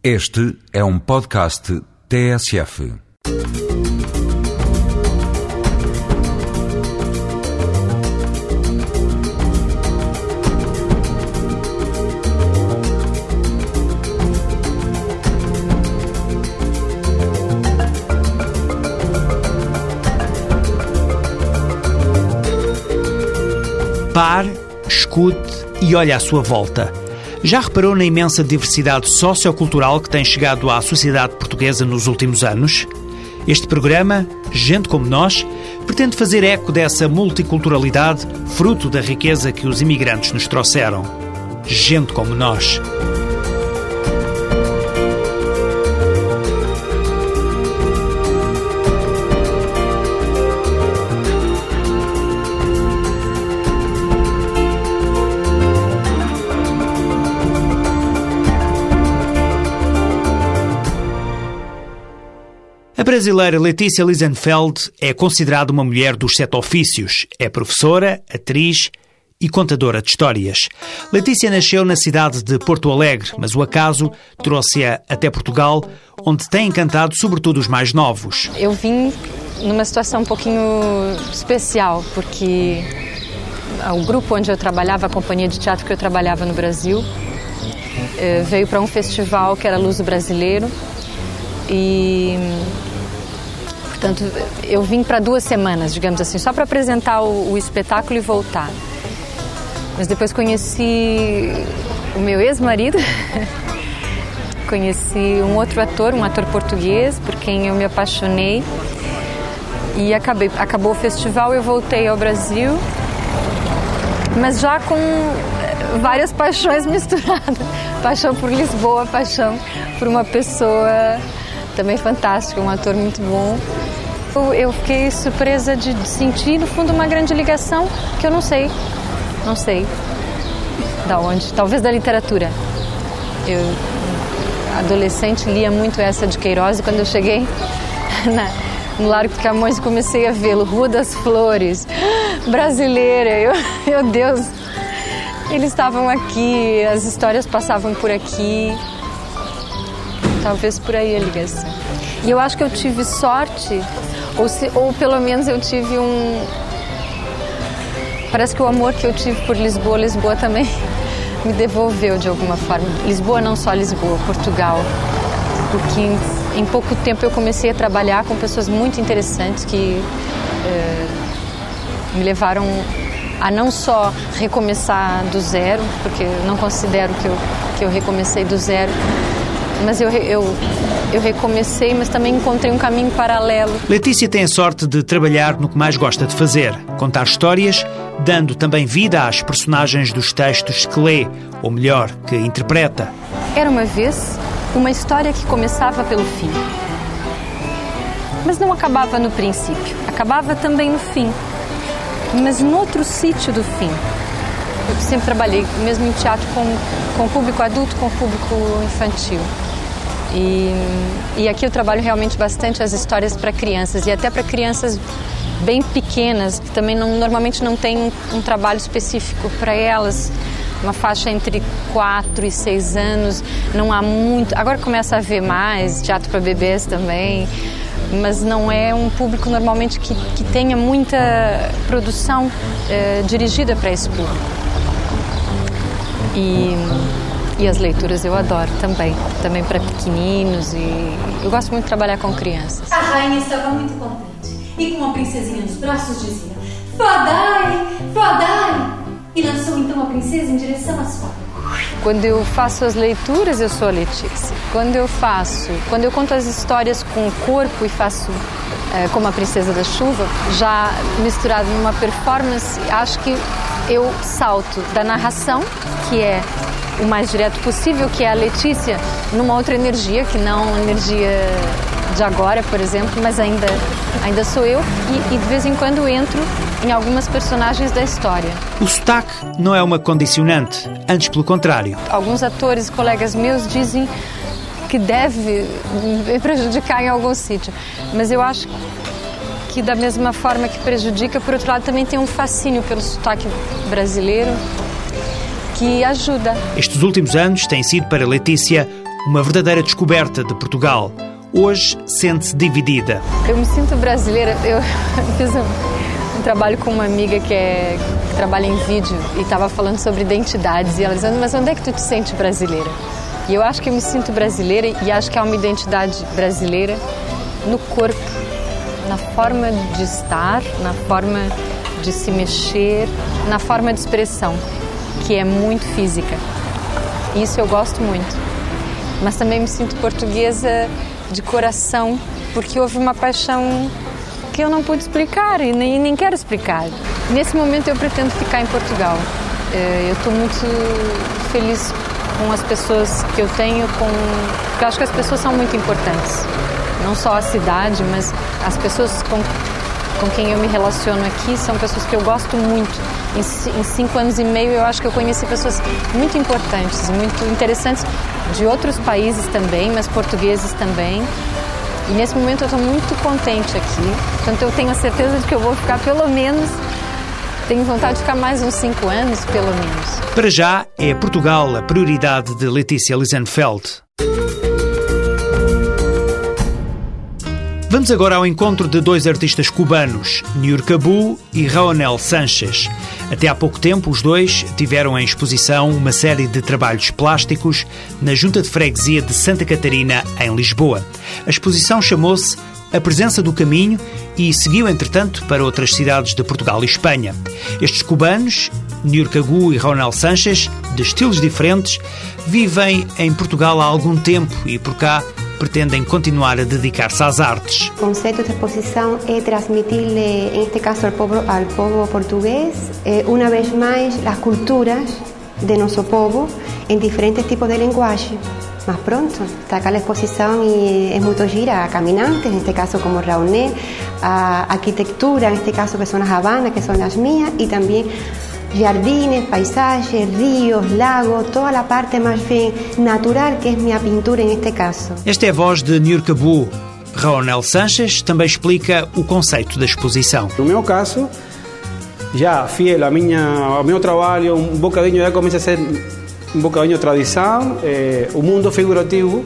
Este é um podcast TSF. Pare, escute e olhe à sua volta. Já reparou na imensa diversidade sociocultural que tem chegado à sociedade portuguesa nos últimos anos? Este programa, Gente como Nós, pretende fazer eco dessa multiculturalidade, fruto da riqueza que os imigrantes nos trouxeram. Gente como Nós. Brasileira Letícia Lisenfeld é considerada uma mulher dos sete ofícios. É professora, atriz e contadora de histórias. Letícia nasceu na cidade de Porto Alegre, mas o acaso trouxe-a até Portugal, onde tem encantado sobretudo os mais novos. Eu vim numa situação um pouquinho especial, porque o grupo onde eu trabalhava, a companhia de teatro que eu trabalhava no Brasil, eh, veio para um festival que era Luso Brasileiro e portanto eu vim para duas semanas, digamos assim, só para apresentar o, o, espetáculo e voltar. Mas depois conheci o meu ex-marido, conheci um outro ator, um ator português, por quem eu me apaixonei e acabei, acabou o festival, eu voltei ao Brasil, mas já com várias paixões misturadas, paixão por Lisboa, paixão por uma pessoa também fantástico, um ator muito bom. Eu fiquei surpresa de sentir, no fundo, uma grande ligação que eu não sei, não sei da onde, talvez da literatura. Eu, adolescente, lia muito essa de Queiroz e quando eu cheguei na, no Largo de Camões comecei a vê-lo, Rua das Flores, brasileira, eu, meu Deus, eles estavam aqui, as histórias passavam por aqui, talvez por aí a ligação. E eu acho que eu tive sorte, ou, se, ou pelo menos eu tive um. Parece que o amor que eu tive por Lisboa, Lisboa também me devolveu de alguma forma. Lisboa, não só Lisboa, Portugal. Porque em, em pouco tempo eu comecei a trabalhar com pessoas muito interessantes que eh, me levaram a não só recomeçar do zero, porque eu não considero que eu, que eu recomecei do zero, mas eu, eu, eu recomecei, mas também encontrei um caminho paralelo. Letícia tem a sorte de trabalhar no que mais gosta de fazer, contar histórias, dando também vida às personagens dos textos que lê, ou melhor, que interpreta. Era uma vez uma história que começava pelo fim, mas não acabava no princípio, acabava também no fim, mas no outro sítio do fim. Eu sempre trabalhei, mesmo em teatro, com, com público adulto, com público infantil. E, e aqui eu trabalho realmente bastante as histórias para crianças e até para crianças bem pequenas, que também não, normalmente não tem um, trabalho específico para elas. Uma faixa entre 4 e 6 anos, não há muito. Agora começa a ver mais, teatro para bebês também, mas não é um público normalmente que, que tenha muita produção eh, dirigida para esse público. E e as leituras eu adoro também, também para pequeninos e eu gosto muito de trabalhar com crianças. A rainha estava muito contente e com a princesinha nos braços dizia: Fadai, Fadai! E lançou então a princesa em direção às fadas. Quando eu faço as leituras, eu sou a Letícia. Quando eu faço, quando eu conto as histórias com o corpo e faço é, como a Princesa da Chuva, já misturado numa performance, acho que eu salto da narração, que é o mais direto possível, que é a Letícia, numa outra energia, que não a energia de agora, por exemplo, mas ainda, ainda sou eu e, e de vez em quando entro em algumas personagens da história. O sotaque não é uma condicionante, antes pelo contrário. Alguns atores, colegas meus, dizem que deve prejudicar em algum sítio, mas eu acho que da mesma forma que prejudica, por outro lado também tem um fascínio pelo sotaque brasileiro que ajuda. Estes últimos anos têm sido para Letícia uma verdadeira descoberta de Portugal. Hoje sente-se dividida. Eu me sinto brasileira. Eu fiz um, um trabalho com uma amiga que, é, que trabalha em vídeo e estava falando sobre identidades. E ela dizendo: Mas onde é que tu te sente brasileira? E eu acho que eu me sinto brasileira e acho que há uma identidade brasileira no corpo, na forma de estar, na forma de se mexer, na forma de expressão, que é muito física. Isso eu gosto muito. Mas também me sinto portuguesa de coração, porque houve uma paixão que eu não pude explicar e nem, nem quero explicar. Nesse momento eu pretendo ficar em Portugal. Eh, eu estou muito feliz com as pessoas que eu tenho, com... porque eu acho que as pessoas são muito importantes. Não só a cidade, mas as pessoas com com quem eu me relaciono aqui são pessoas que eu gosto muito. Em, em, cinco anos e meio eu acho que eu conheci pessoas muito importantes, muito interessantes de outros países também, mas portugueses também. E nesse momento eu estou muito contente aqui. Portanto, eu tenho a certeza de que eu vou ficar pelo menos. Tenho vontade de ficar mais uns cinco anos, pelo menos. Para já, é Portugal a prioridade de Letícia Lisenfeld. Vamos agora ao encontro de dois artistas cubanos, Niurcabu e Raonel Sanches. Até há pouco tempo, os dois tiveram em exposição uma série de trabalhos plásticos na Junta de Freguesia de Santa Catarina, em Lisboa. A exposição chamou-se A Presença do Caminho e seguiu, entretanto, para outras cidades de Portugal e Espanha. Estes cubanos, Niurcagu e Raonel Sanches, de estilos diferentes, vivem em Portugal há algum tempo e por cá pretendem continuar a dedicar-se às artes. O conceito de exposição é transmitir-lhe, em este caso, ao povo, ao povo português, eh, uma vez mais, as culturas de nosso povo em diferentes tipos de linguagem. Mas pronto, está acá a exposição e é muito gira, a caminantes, neste caso como Rauné, a arquitectura, neste caso que são as Habanas, que são as minhas, e também jardines, paisajes, ríos, lagos, toda a parte mais bem natural que é minha pintura neste caso. Esta é a voz de Nurcabu. Raonel Sanches também explica o conceito da exposição. No meu caso, já fiel a minha, ao meu trabalho, um bocadinho já começa a ser um bocadinho de tradição, é, o mundo figurativo,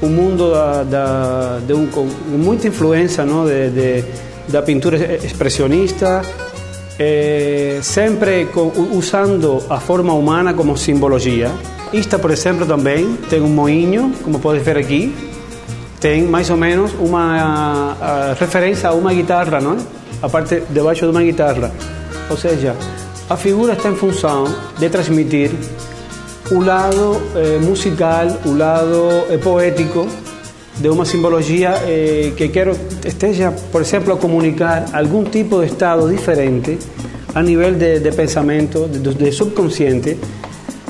o mundo da, da, de um, com muita influência não, de, de, da pintura expressionista, eh, sempre usando a forma humana como simbologia. Esta, por exemplo, também tem um moinho, como pode ver aqui, tem mais ou menos uma a, a referência a uma guitarra, não é? A parte debaixo de uma guitarra. Ou seja, a figura está em função de transmitir o lado eh, musical, o lado eh, poético de uma simbologia eh, que quero esteja, por exemplo, a comunicar algum tipo de estado diferente a nível de, de pensamento, de, de subconsciente,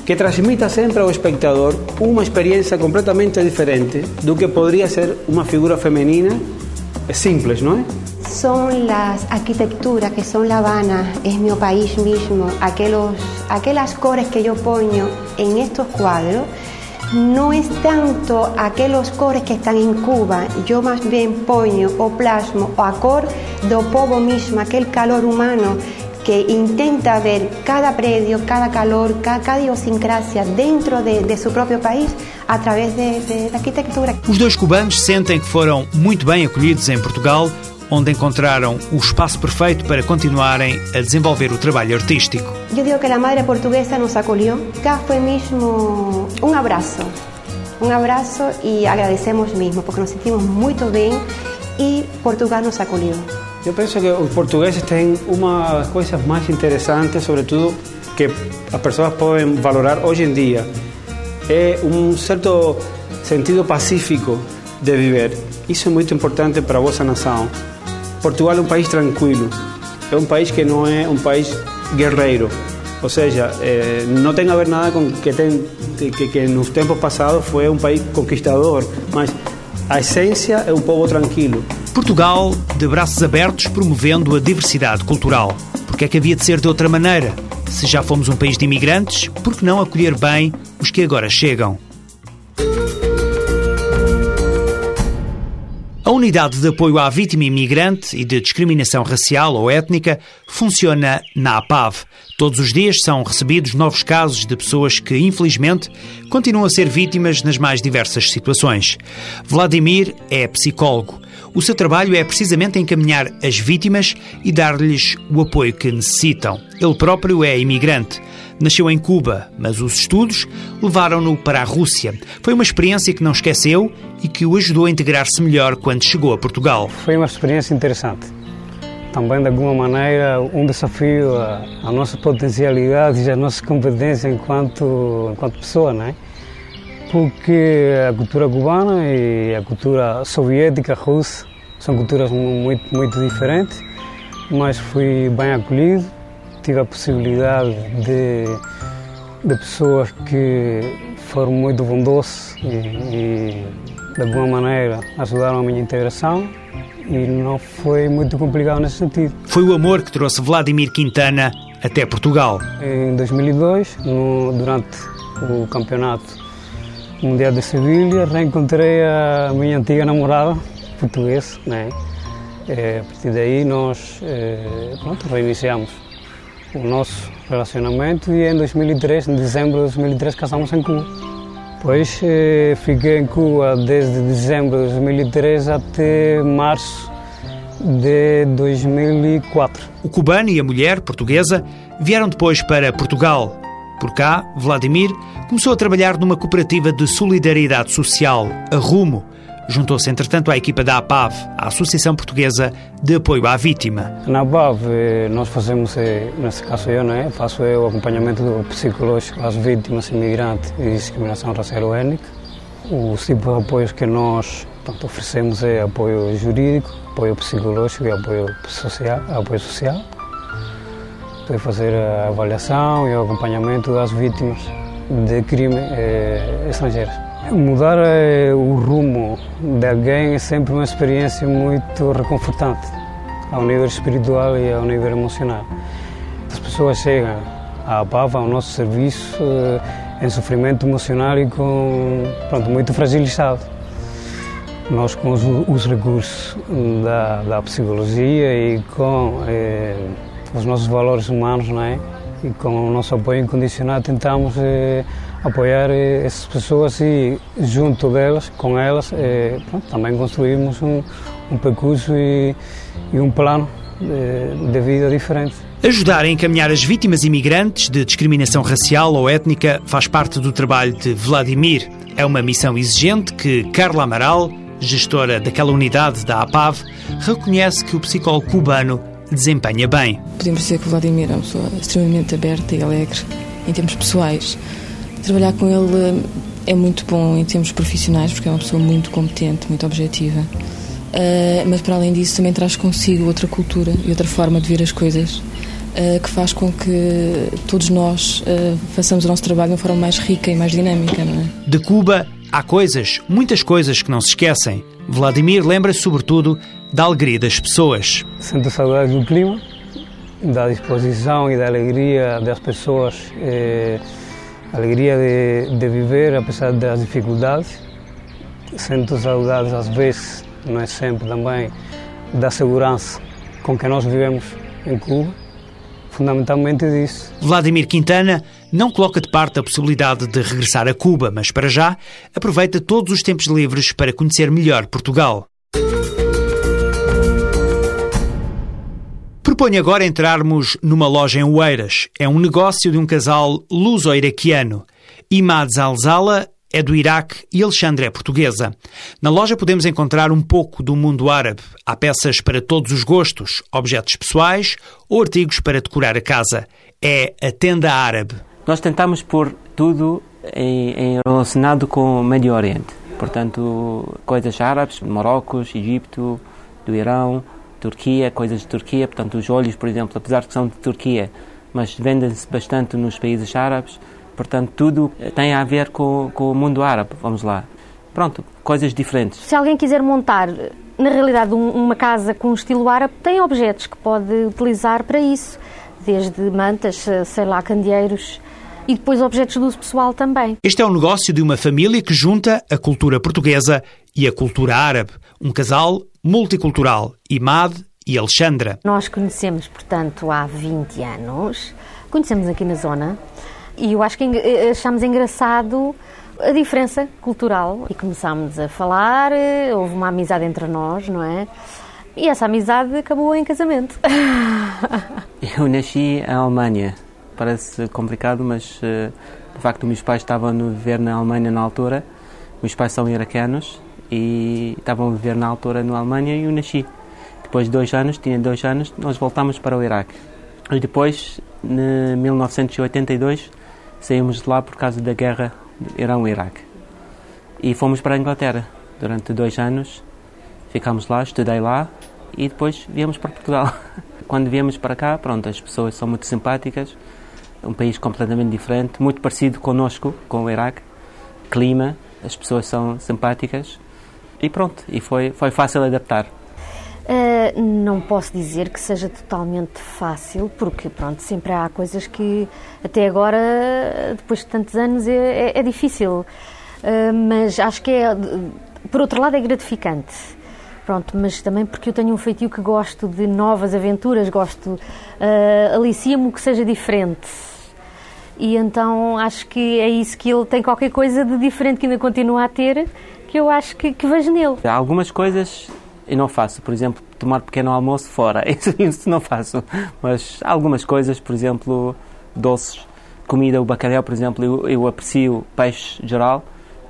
que transmita sempre ao espectador uma experiência completamente diferente do que poderia ser uma figura feminina simples, não é? São as arquiteturas que são La Habana, é meu país mesmo, aquelos, aquelas cores que eu ponho em estes quadros no es tanto aquellos cores que están en Cuba, yo más bien pongo o plasmo o acor do povo mismo, aquel calor humano que intenta ver cada predio, cada calor, cada, cada idiosincrasia dentro de, su propio país a través da arquitetura. Os dois cubanos sentem que foram muito bem acolhidos em Portugal onde encontraram o espaço perfeito para continuarem a desenvolver o trabalho artístico. Eu digo que a madre portuguesa nos acolheu. Cá foi mesmo um abraço. Um abraço e agradecemos mesmo, porque nos sentimos muito bem e Portugal nos acolheu. Eu penso que os portugueses têm uma das coisas mais interessantes, sobretudo que as pessoas podem valorar hoje em dia, é um certo sentido pacífico de viver. Isso é muito importante para a vossa nação. Portugal é um país tranquilo, é um país que não é um país guerreiro, ou seja, eh, não tem a ver nada com que, tem, que, que nos tempos passados foi um país conquistador, mas a essência é um povo tranquilo. Portugal de braços abertos promovendo a diversidade cultural. Porque é que havia de ser de outra maneira? Se já fomos um país de imigrantes, por que não acolher bem os que agora chegam? Unidade de apoio à vítima imigrante e de discriminação racial ou étnica funciona na APAV. Todos os dias são recebidos novos casos de pessoas que, infelizmente, continuam a ser vítimas nas mais diversas situações. Vladimir é psicólogo. O seu trabalho é precisamente encaminhar as vítimas e dar-lhes o apoio que necessitam. Ele próprio é imigrante. Nasceu em Cuba, mas os estudos levaram-no para a Rússia. Foi uma experiência que não esqueceu e que o ajudou a integrar-se melhor quando chegou a Portugal. Foi uma experiência interessante. Também, de alguma maneira, um desafio à, nossa potencialidade e à nossa competência enquanto, enquanto pessoa, não é? Porque a cultura cubana e a cultura soviética, russa, são culturas muito, muito diferentes, mas fui bem acolhido tive a possibilidade de, de pessoas que foram muito bondosas e, e, de alguma maneira ajudaram a minha integração e não foi muito complicado nesse sentido. Foi o amor que trouxe Vladimir Quintana até Portugal. Em 2002, no, durante o campeonato mundial de Sevilha, reencontrei a minha antiga namorada portuguesa, né? É, a partir daí nós é, pronto, reiniciamos o nosso relacionamento e em 2003, em dezembro de 2003, casamos em Cuba. Pois eh, fiquei em Cuba desde dezembro de 2003 até março de 2004. O cubano e a mulher portuguesa vieram depois para Portugal. Por cá, Vladimir começou a trabalhar numa cooperativa de solidariedade social, a Rumo, Juntou-se, entretanto, à equipa da APAV, a Associação Portuguesa de Apoio à Vítima. Na APAV, eh, nós fazemos, eh, neste caso eu, né, faço o acompanhamento psicológico às vítimas imigrantes e discriminação racial ou étnica. Os tipos de apoios que nós portanto, oferecemos é apoio jurídico, apoio psicológico e apoio social. Apoio social. Para fazer a avaliação e o acompanhamento das vítimas de crime eh, estrangeiros. Mudar eh, o rumo de alguém é sempre uma experiência muito reconfortante, ao nível espiritual e ao nível emocional. As pessoas chegam à PAVA, ao nosso serviço, eh, em sofrimento emocional e com, pronto, muito fragilizado. Nós, com os, os recursos da, da, psicologia e com eh, os nossos valores humanos, não é? e com o nosso apoio incondicional, tentamos eh, apoiar eh, essas pessoas e, junto delas, com elas, eh, pronto, também construímos um, um percurso e, e, um plano de, de vida diferente. Ajudar a encaminhar as vítimas imigrantes de discriminação racial ou étnica faz parte do trabalho de Vladimir. É uma missão exigente que Carla Amaral, gestora daquela unidade da APAV, reconhece que o psicólogo cubano desempenha bem. Podemos dizer que o Vladimir é uma pessoa extremamente aberta e alegre em termos pessoais. Trabalhar com ele é muito bom em termos profissionais, porque é uma pessoa muito competente, muito objetiva. Uh, mas para além disso também traz consigo outra cultura e outra forma de ver as coisas uh, que faz com que todos nós uh, façamos o nosso trabalho de uma forma mais rica e mais dinâmica. Não é? De Cuba há coisas, muitas coisas que não se esquecem. Vladimir lembra-se sobretudo da alegria das pessoas. Sinto saudades do clima, da disposição e da alegria das pessoas, eh, alegria de, de viver apesar das dificuldades. Sinto saudades às vezes, não é sempre também, da segurança com que nós vivemos em Cuba, fundamentalmente disso. Vladimir Quintana não coloca de parte a possibilidade de regressar a Cuba, mas para já aproveita todos os tempos livres para conhecer melhor Portugal. Proponho agora entrarmos numa loja em Oeiras. É um negócio de um casal luso-iraquiano. Imad Zalzala é do Iraque e Alexandre é portuguesa. Na loja podemos encontrar um pouco do mundo árabe. Há peças para todos os gostos, objetos pessoais ou artigos para decorar a casa. É a tenda árabe. Nós tentamos pôr tudo em, em relacionado com o Médio Oriente. Portanto, coisas árabes, Marrocos, Egito, do Irão, Turquia, coisas de Turquia, portanto os olhos, por exemplo, apesar de que são de Turquia, mas vendem-se bastante nos países árabes, portanto tudo tem a ver com, com o mundo árabe, vamos lá. Pronto, coisas diferentes. Se alguém quiser montar, na realidade, uma casa com estilo árabe, tem objetos que pode utilizar para isso, desde mantas, sei lá, candeeiros, e depois objetos de uso pessoal também. Este é o negócio de uma família que junta a cultura portuguesa e a cultura árabe. Um casal multicultural, Imad e Alexandra. Nós conhecemos, portanto, há 20 anos, conhecemos aqui na zona e eu acho que eh, achamos engraçado a diferença cultural e começámos a falar, eh, houve uma amizade entre nós, não é? E essa amizade acabou em casamento. Eu nasci em Alemanha. Parece complicado, mas eh, de facto meus pais estavam a viver na Alemanha na altura. Meus pais são iraquianos e estavam a viver na altura na Alemanha e eu nasci. Depois de dois anos, tinha dois anos, nós voltámos para o Iraque. E depois, em 1982, saímos de lá por causa da guerra Irão-Iraque. E fomos para a Inglaterra durante dois anos. Ficámos lá, estudei lá e depois viemos para Portugal. Quando viemos para cá, pronto, as pessoas são muito simpáticas. Um país completamente diferente, muito parecido conosco, com o Iraque. Clima, as pessoas são simpáticas. E pronto, e foi, foi fácil adaptar. Uh, não posso dizer que seja totalmente fácil, porque pronto, sempre há coisas que até agora, depois de tantos anos, é, é, é difícil. Uh, mas acho que é, por outro lado, é gratificante. Pronto, mas também porque eu tenho um feitio que gosto de novas aventuras, gosto, uh, alicia-me que seja diferente. E então acho que é isso que ele tem qualquer coisa de diferente que ainda continua a ter, que eu acho que, que vejo nele. Há algumas coisas eu não faço. Por exemplo, tomar pequeno almoço fora. Isso, isso não faço. Mas algumas coisas, por exemplo, doces, comida, o bacalhau, por exemplo, eu, eu aprecio peixe geral.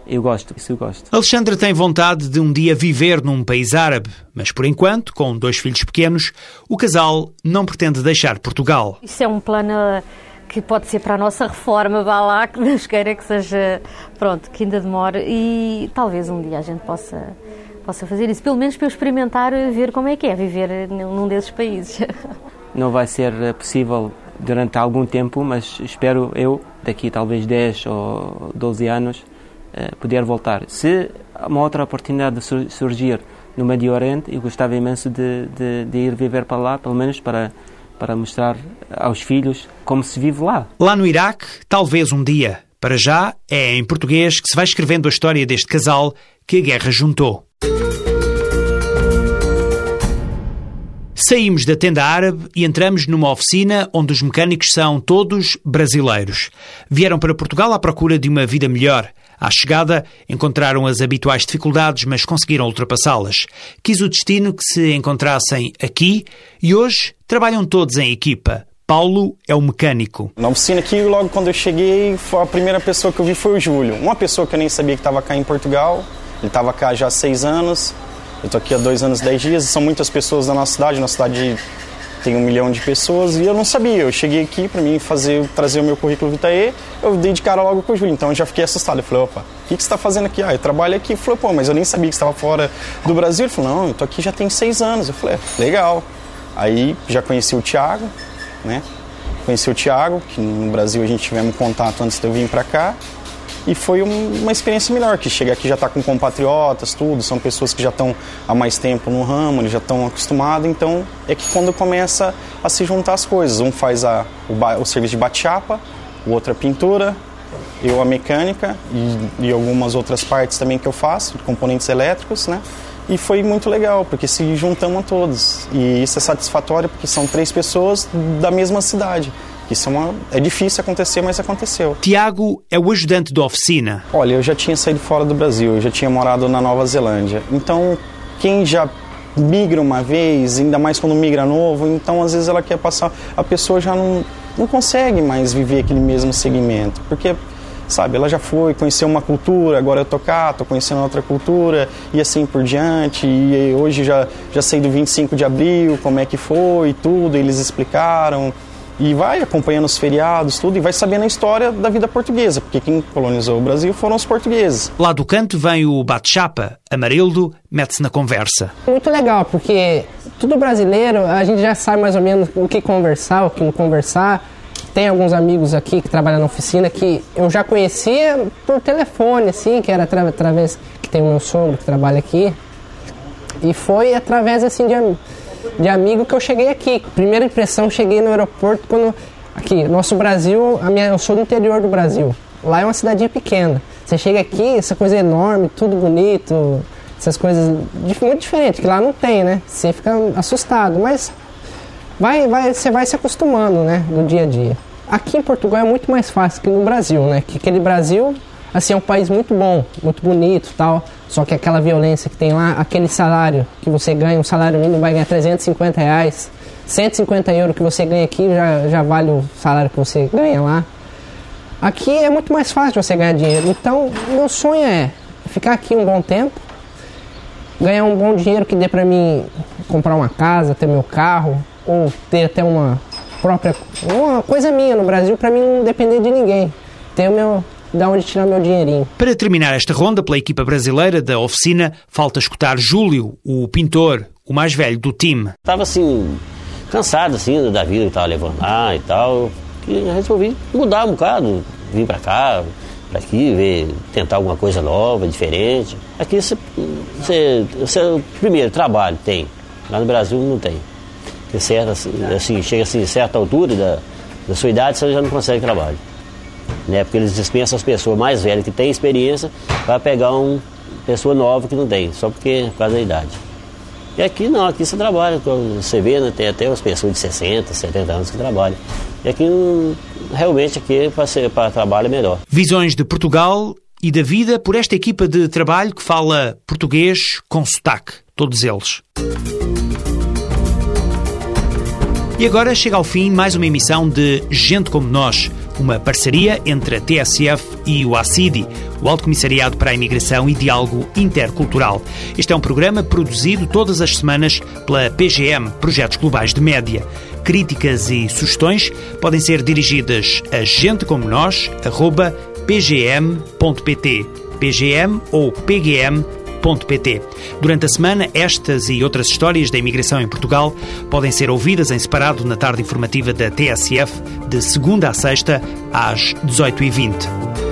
Eu gosto, isso eu gosto. Alexandra tem vontade de um dia viver num país árabe, mas por enquanto, com dois filhos pequenos, o casal não pretende deixar Portugal. Isso é um plano que pode ser para a nossa reforma, vá lá, que Deus queira que seja, pronto, que ainda demore e talvez um dia a gente possa possa fazer isso, pelo menos para eu experimentar ver como é que é viver num desses países. Não vai ser possível durante algum tempo, mas espero eu, daqui talvez 10 ou 12 anos, eh, poder voltar. Se uma outra oportunidade surgir no Médio Oriente, eu gostava imenso de, de, de ir viver para lá, pelo menos para para mostrar aos filhos como se vive lá. Lá no Iraque, talvez um dia. Para já, é em português que se vai escrevendo a história deste casal que a guerra juntou. Saímos da tenda árabe e entramos numa oficina onde os mecânicos são todos brasileiros. Vieram para Portugal à procura de uma vida melhor. À chegada, encontraram as habituais dificuldades, mas conseguiram ultrapassá-las. Quis o destino que se encontrassem aqui e hoje trabalham todos em equipa. Paulo é o mecânico. Na oficina aqui, logo quando eu cheguei, a primeira pessoa que eu vi foi o Júlio. Uma pessoa que eu nem sabia que estava cá em Portugal. Ele estava cá já há seis anos. Eu estou aqui há dois anos, dez dias, são muitas pessoas da nossa cidade, nossa cidade tem um milhão de pessoas e eu não sabia. Eu cheguei aqui para mim fazer, trazer o meu currículo Vitae, eu dei de cara logo com o Júlio, então eu já fiquei assustado. Eu falei, opa, o que, que você está fazendo aqui? Ah, eu trabalho aqui. Ele falou, pô, mas eu nem sabia que estava fora do Brasil. Ele falou, não, eu tô aqui já tem seis anos. Eu falei, é, legal. Aí já conheci o Thiago, né? Conheci o Thiago, que no Brasil a gente tivemos contato antes de eu vir para cá e foi um, uma experiência melhor, que chega aqui já está com compatriotas, tudo, são pessoas que já estão há mais tempo no ramo, eles já estão acostumados, então é que quando começa a se juntar as coisas, um faz a, o, o serviço de bate-chapa, o outro a pintura, eu a mecânica e, e algumas outras partes também que eu faço, componentes elétricos, né? E foi muito legal, porque se juntamos a todos. E isso é satisfatório porque são três pessoas da mesma cidade. Isso é, uma, é difícil acontecer, mas aconteceu. Tiago é o ajudante da oficina. Olha, eu já tinha saído fora do Brasil, eu já tinha morado na Nova Zelândia. Então, quem já migra uma vez, ainda mais quando migra novo, então às vezes ela quer passar, a pessoa já não, não consegue mais viver aquele mesmo segmento, porque sabe, ela já foi, conheceu uma cultura, agora eu tô cá, tô conhecendo outra cultura e assim por diante, e hoje já, já sei do 25 de abril, como é que foi e tudo, eles explicaram, e vai acompanhando os feriados, tudo, e vai sabendo a história da vida portuguesa, porque quem colonizou o Brasil foram os portugueses. Lá do canto vem o bate-chapa. Amarildo mete-se na conversa. Muito legal, porque tudo brasileiro, a gente já sabe mais ou menos o que conversar, o que não conversar. Tem alguns amigos aqui que trabalham na oficina que eu já conhecia por telefone, assim, que era através que tem o meu sogro que trabalha aqui. E foi através, assim, de de amigo que eu cheguei aqui. Primeira impressão, cheguei no aeroporto quando Aqui, nosso Brasil, a minha, eu sou do interior do Brasil. Lá é uma cidadinha pequena. Você chega aqui, essa coisa enorme, tudo bonito, essas coisas muito diferentes, que lá não tem, né? Você fica assustado, mas vai, vai, você vai se acostumando, né, no dia a dia. Aqui em Portugal é muito mais fácil que no Brasil, né? Que aquele Brasil, assim, é um país muito bom, muito bonito tal. Só que aquela violência que tem lá, aquele salário que você ganha, um salário mínimo vai ganhar 350 reais. 150 euros que você ganha aqui já, já vale o salário que você ganha lá. Aqui é muito mais fácil você ganhar dinheiro. Então, meu sonho é ficar aqui um bom tempo, ganhar um bom dinheiro que dê para mim comprar uma casa, ter meu carro, ou ter até uma própria uma coisa minha no Brasil para mim não depender de ninguém. Ter o meu da onde tirar meu dinheirinho. Para terminar esta ronda pela equipa brasileira da oficina, falta escutar Júlio, o pintor, o mais velho do time. Estava assim cansado assim da vida que estava levando lá e tal, e resolvi mudar um bocado, vir para cá, para aqui, ver, tentar alguma coisa nova, diferente. Aqui você, você, você primeiro trabalho tem, lá no Brasil não tem. Certa, assim, chega assim, certa altura da, da sua idade, você já não consegue trabalho. Né? Porque eles dispensam as pessoas mais velhas que têm experiência para pegar uma pessoa nova que não tem, só porque por causa da idade. E aqui não, aqui você trabalha, você vê, né, tem até umas pessoas de 60, 70 anos que trabalham. E aqui realmente aqui para trabalho é melhor. Visões de Portugal e da vida por esta equipa de trabalho que fala português com sotaque, todos eles. E agora chega ao fim mais uma emissão de Gente Como Nós, uma parceria entre a TSF e o ACIDI, o Alto Comissariado para a Imigração e Diálogo Intercultural. Este é um programa produzido todas as semanas pela PGM, Projetos Globais de Média. Críticas e sugestões podem ser dirigidas a gentecomonos.pgm.pt pgm ou pgm Durante a semana, estas e outras histórias da imigração em Portugal podem ser ouvidas em separado na tarde informativa da TSF, de segunda a sexta, às 18h20.